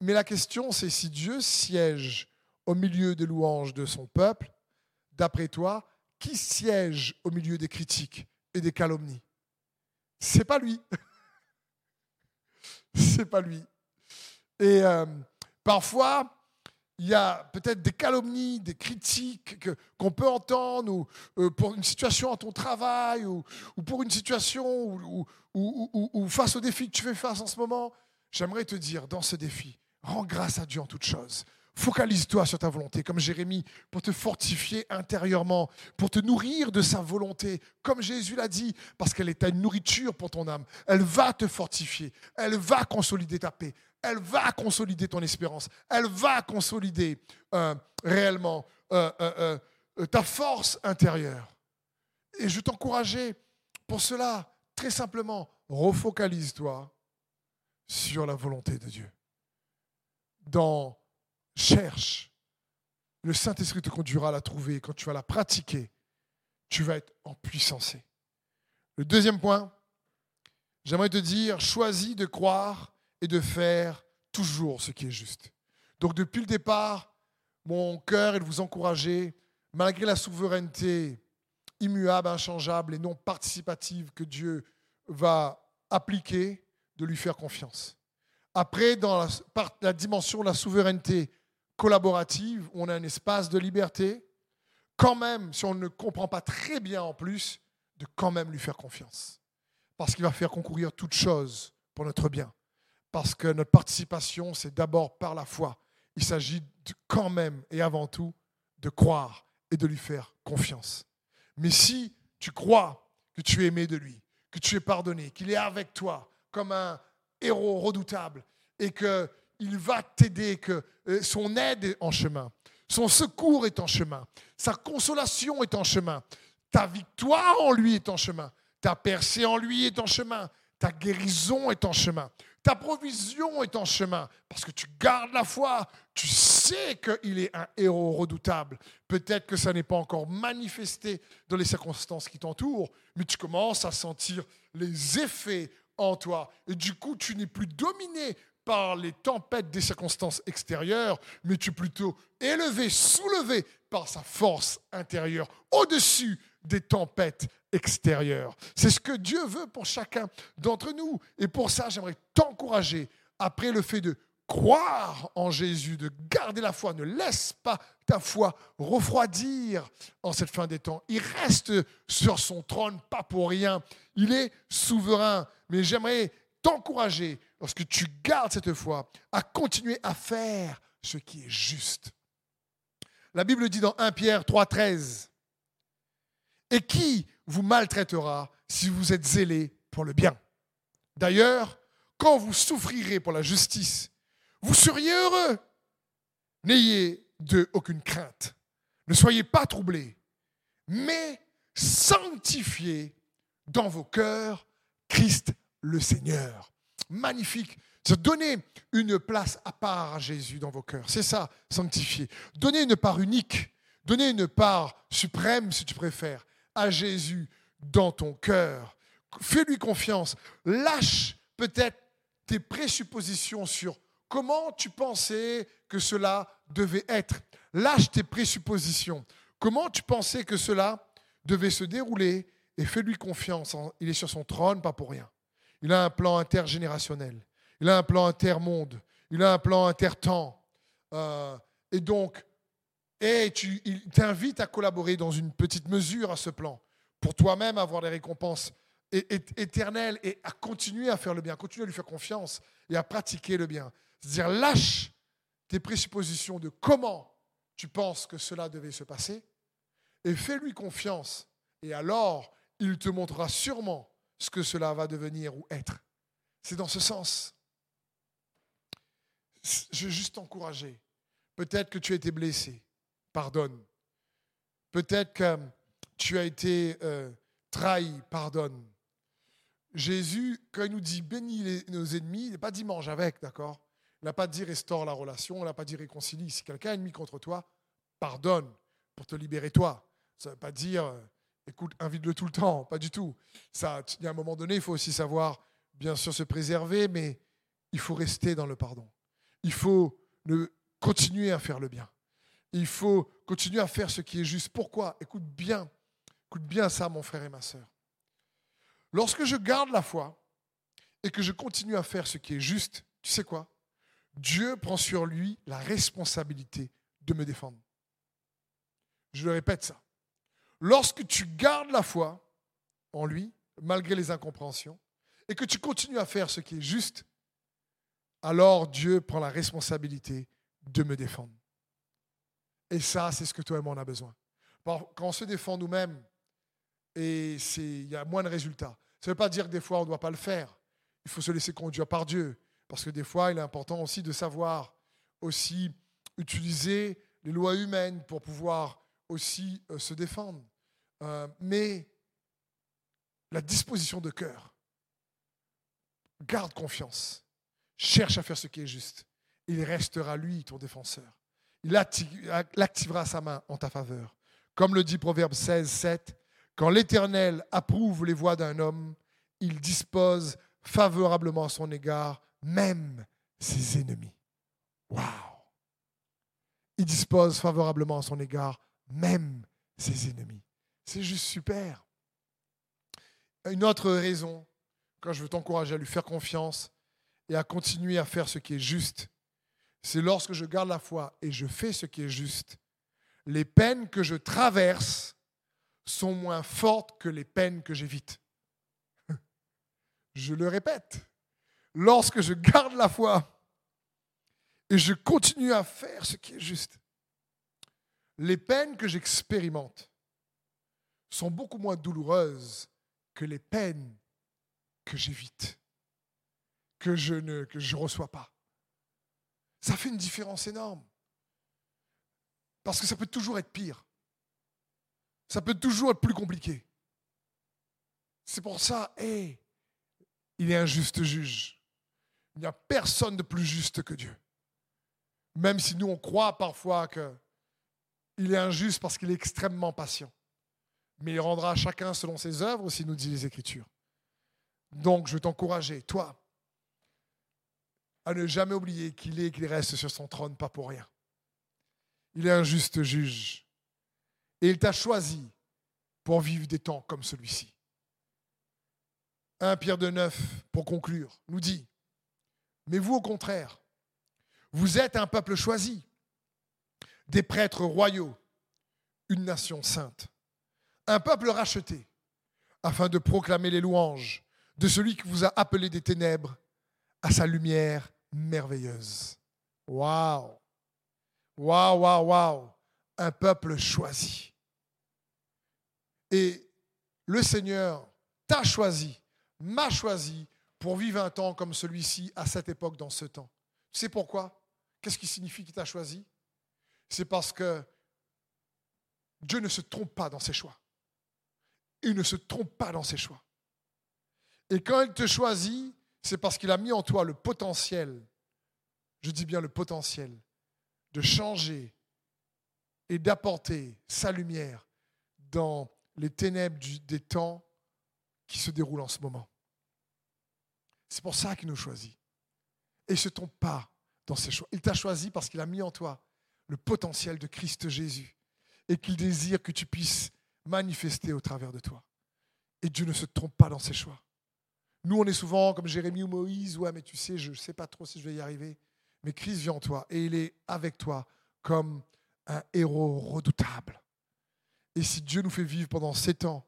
Mais la question, c'est si Dieu siège au milieu des louanges de son peuple, d'après toi, qui siège au milieu des critiques et des calomnies? C'est pas lui. C'est pas lui. Et euh, parfois, il y a peut-être des calomnies, des critiques qu'on peut entendre euh, pour une situation à ton travail ou, pour une situation ou, face au défi que tu fais face en ce moment. J'aimerais te dire, dans ce défi, rends grâce à Dieu en toutes choses. Focalise-toi sur ta volonté, comme Jérémie, pour te fortifier intérieurement, pour te nourrir de sa volonté, comme Jésus l'a dit, parce qu'elle est une nourriture pour ton âme. Elle va te fortifier, elle va consolider ta paix, elle va consolider ton espérance, elle va consolider euh, réellement euh, euh, ta force intérieure. Et je t'encourageais pour cela, très simplement, refocalise-toi sur la volonté de Dieu. Dans cherche, le Saint-Esprit te conduira à la trouver. Quand tu vas la pratiquer, tu vas être en puissance. Le deuxième point, j'aimerais te dire, choisis de croire et de faire toujours ce qui est juste. Donc depuis le départ, mon cœur est de vous encourager, malgré la souveraineté immuable, inchangeable et non participative que Dieu va appliquer, de lui faire confiance. Après, dans la, la dimension de la souveraineté collaborative, on a un espace de liberté, quand même, si on ne comprend pas très bien en plus, de quand même lui faire confiance. Parce qu'il va faire concourir toute chose pour notre bien parce que notre participation, c'est d'abord par la foi. Il s'agit quand même et avant tout de croire et de lui faire confiance. Mais si tu crois que tu es aimé de lui, que tu es pardonné, qu'il est avec toi comme un héros redoutable et qu'il va t'aider, que euh, son aide est en chemin, son secours est en chemin, sa consolation est en chemin, ta victoire en lui est en chemin, ta percée en lui est en chemin, ta guérison est en chemin. Ta provision est en chemin parce que tu gardes la foi. Tu sais qu'il est un héros redoutable. Peut-être que ça n'est pas encore manifesté dans les circonstances qui t'entourent, mais tu commences à sentir les effets en toi. Et du coup, tu n'es plus dominé par les tempêtes des circonstances extérieures, mais tu es plutôt élevé, soulevé par sa force intérieure, au-dessus des tempêtes extérieures. C'est ce que Dieu veut pour chacun d'entre nous. Et pour ça, j'aimerais t'encourager, après le fait de croire en Jésus, de garder la foi, ne laisse pas ta foi refroidir en cette fin des temps. Il reste sur son trône, pas pour rien. Il est souverain. Mais j'aimerais t'encourager, lorsque tu gardes cette foi, à continuer à faire ce qui est juste. La Bible dit dans 1 Pierre 3,13 et qui vous maltraitera si vous êtes zélé pour le bien? D'ailleurs, quand vous souffrirez pour la justice, vous seriez heureux. N'ayez de aucune crainte. Ne soyez pas troublés, mais sanctifiez dans vos cœurs Christ le Seigneur. Magnifique. Donnez une place à part à Jésus dans vos cœurs. C'est ça, sanctifier. Donnez une part unique. Donnez une part suprême, si tu préfères, à Jésus dans ton cœur. Fais-lui confiance. Lâche peut-être tes présuppositions sur comment tu pensais que cela devait être. Lâche tes présuppositions. Comment tu pensais que cela devait se dérouler et fais-lui confiance. Il est sur son trône, pas pour rien. Il a un plan intergénérationnel. Il a un plan intermonde. Il a un plan intertemps. Euh, et donc, et tu, il t'invite à collaborer dans une petite mesure à ce plan pour toi-même avoir des récompenses éternelles et à continuer à faire le bien, continuer à lui faire confiance et à pratiquer le bien. C'est-à-dire lâche tes présuppositions de comment tu penses que cela devait se passer et fais-lui confiance. Et alors, il te montrera sûrement ce que cela va devenir ou être. C'est dans ce sens. Je veux juste t'encourager. Peut-être que tu as été blessé pardonne. Peut-être que tu as été euh, trahi, pardonne. Jésus, quand il nous dit bénis nos ennemis, il n'a pas dit mange avec, d'accord? Il n'a pas dit restaure la relation, il n'a pas dit réconcilie. Si quelqu'un est ennemi contre toi, pardonne pour te libérer toi. Ça ne veut pas dire euh, écoute, invite-le tout le temps, pas du tout. Ça, il y a un moment donné, il faut aussi savoir, bien sûr, se préserver, mais il faut rester dans le pardon. Il faut continuer à faire le bien. Il faut continuer à faire ce qui est juste. Pourquoi? Écoute bien, écoute bien ça, mon frère et ma soeur. Lorsque je garde la foi et que je continue à faire ce qui est juste, tu sais quoi? Dieu prend sur lui la responsabilité de me défendre. Je le répète ça. Lorsque tu gardes la foi en lui, malgré les incompréhensions, et que tu continues à faire ce qui est juste, alors Dieu prend la responsabilité de me défendre. Et ça, c'est ce que toi et moi on a besoin. Quand on se défend nous-mêmes, et il y a moins de résultats. Ça ne veut pas dire que des fois on ne doit pas le faire. Il faut se laisser conduire par Dieu. Parce que des fois, il est important aussi de savoir aussi utiliser les lois humaines pour pouvoir aussi euh, se défendre. Euh, mais la disposition de cœur, garde confiance, cherche à faire ce qui est juste. Il restera lui ton défenseur. Il activera sa main en ta faveur. Comme le dit Proverbe 16, 7, quand l'Éternel approuve les voies d'un homme, il dispose favorablement à son égard même ses ennemis. Waouh! Il dispose favorablement à son égard même ses ennemis. C'est juste super. Une autre raison, quand je veux t'encourager à lui faire confiance et à continuer à faire ce qui est juste, c'est lorsque je garde la foi et je fais ce qui est juste, les peines que je traverse sont moins fortes que les peines que j'évite. Je le répète, lorsque je garde la foi et je continue à faire ce qui est juste, les peines que j'expérimente sont beaucoup moins douloureuses que les peines que j'évite, que je ne reçois pas. Ça fait une différence énorme. Parce que ça peut toujours être pire. Ça peut toujours être plus compliqué. C'est pour ça, hé, il est un juste juge. Il n'y a personne de plus juste que Dieu. Même si nous, on croit parfois qu'il est injuste parce qu'il est extrêmement patient. Mais il rendra chacun selon ses œuvres, aussi nous dit les Écritures. Donc, je veux t'encourager, toi, à ne jamais oublier qu'il est et qu'il reste sur son trône, pas pour rien. Il est un juste juge. Et il t'a choisi pour vivre des temps comme celui-ci. 1 Pierre de 9, pour conclure, nous dit, mais vous au contraire, vous êtes un peuple choisi, des prêtres royaux, une nation sainte, un peuple racheté, afin de proclamer les louanges de celui qui vous a appelé des ténèbres à sa lumière merveilleuse. Waouh! Waouh, waouh, waouh! Un peuple choisi. Et le Seigneur t'a choisi, m'a choisi pour vivre un temps comme celui-ci à cette époque, dans ce temps. Tu sais pourquoi? Qu'est-ce qui signifie qu'il t'a choisi? C'est parce que Dieu ne se trompe pas dans ses choix. Il ne se trompe pas dans ses choix. Et quand il te choisit, c'est parce qu'il a mis en toi le potentiel, je dis bien le potentiel, de changer et d'apporter sa lumière dans les ténèbres des temps qui se déroulent en ce moment. C'est pour ça qu'il nous choisit. Et il ne se trompe pas dans ses choix. Il t'a choisi parce qu'il a mis en toi le potentiel de Christ Jésus et qu'il désire que tu puisses manifester au travers de toi. Et Dieu ne se trompe pas dans ses choix. Nous, on est souvent comme Jérémie ou Moïse, ouais, mais tu sais, je ne sais pas trop si je vais y arriver. Mais Christ vient en toi et il est avec toi comme un héros redoutable. Et si Dieu nous fait vivre pendant sept ans,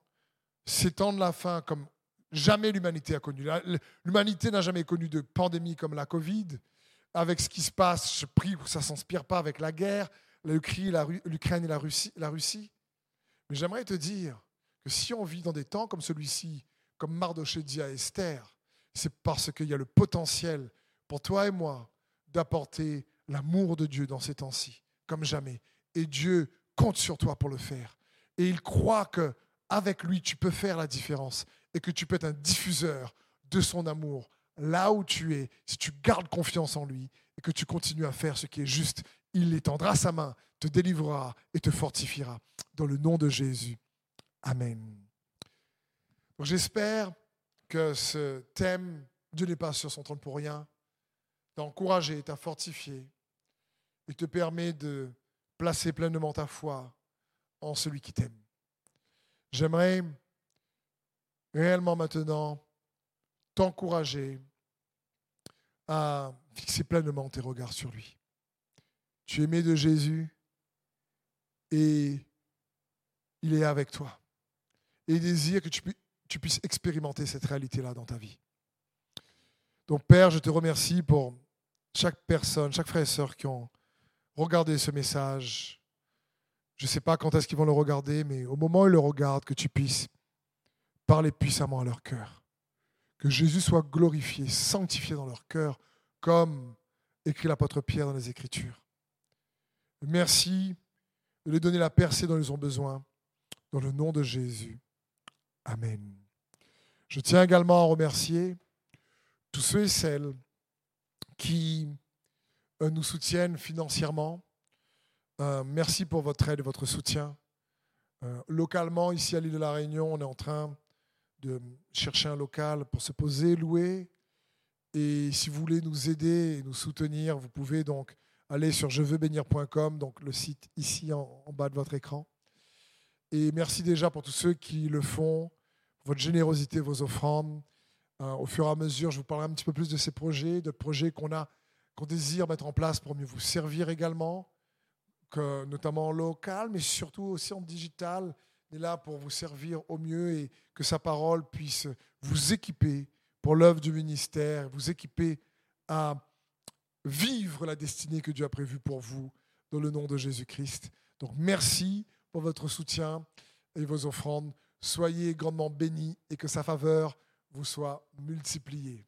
sept ans de la fin comme jamais l'humanité a connu. L'humanité n'a jamais connu de pandémie comme la Covid. Avec ce qui se passe, je prie que ça ne s'inspire pas avec la guerre, l'Ukraine et la Russie. Mais j'aimerais te dire que si on vit dans des temps comme celui-ci, comme Mardoché dit à Esther, c'est parce qu'il y a le potentiel pour toi et moi d'apporter l'amour de Dieu dans ces temps-ci, comme jamais. Et Dieu compte sur toi pour le faire. Et il croit que avec lui, tu peux faire la différence et que tu peux être un diffuseur de son amour là où tu es, si tu gardes confiance en lui et que tu continues à faire ce qui est juste, il étendra sa main, te délivrera et te fortifiera. Dans le nom de Jésus. Amen. J'espère que ce thème, Dieu n'est pas sur son trône pour rien, t'a encouragé, t'a fortifié et te permet de placer pleinement ta foi en celui qui t'aime. J'aimerais réellement maintenant t'encourager à fixer pleinement tes regards sur lui. Tu es aimé de Jésus et il est avec toi. Et il désire que tu, puisses expérimenter cette réalité-là dans ta vie. Donc Père, je te remercie pour chaque personne, chaque frère et sœur qui ont regardé ce message. Je ne sais pas quand est-ce qu'ils vont le regarder, mais au moment où ils le regardent, que tu puisses parler puissamment à leur cœur. Que Jésus soit glorifié, sanctifié dans leur cœur, comme écrit l'apôtre Pierre dans les Écritures. Merci de leur donner la percée dont ils ont besoin. Dans le nom de Jésus. Amen. Je tiens également à remercier tous ceux et celles qui euh, nous soutiennent financièrement. Euh, merci pour votre aide et votre soutien. Euh, localement, ici à l'île de la Réunion, on est en train de chercher un local pour se poser, louer. Et si vous voulez nous aider et nous soutenir, vous pouvez donc aller sur jeveuxbénir.com, donc le site ici en bas de votre écran. Et merci déjà pour tous ceux qui le font, votre générosité, vos offrandes. Euh, au fur et à mesure, je vous parlerai un petit peu plus de ces projets, de projets qu'on a, qu'on désire mettre en place pour mieux vous servir également, que, notamment en local, mais surtout aussi en digital. On est là pour vous servir au mieux et que sa parole puisse vous équiper pour l'œuvre du ministère, vous équiper à vivre la destinée que Dieu a prévue pour vous dans le nom de Jésus-Christ. Donc merci pour votre soutien et vos offrandes. Soyez grandement bénis et que sa faveur vous soit multipliée.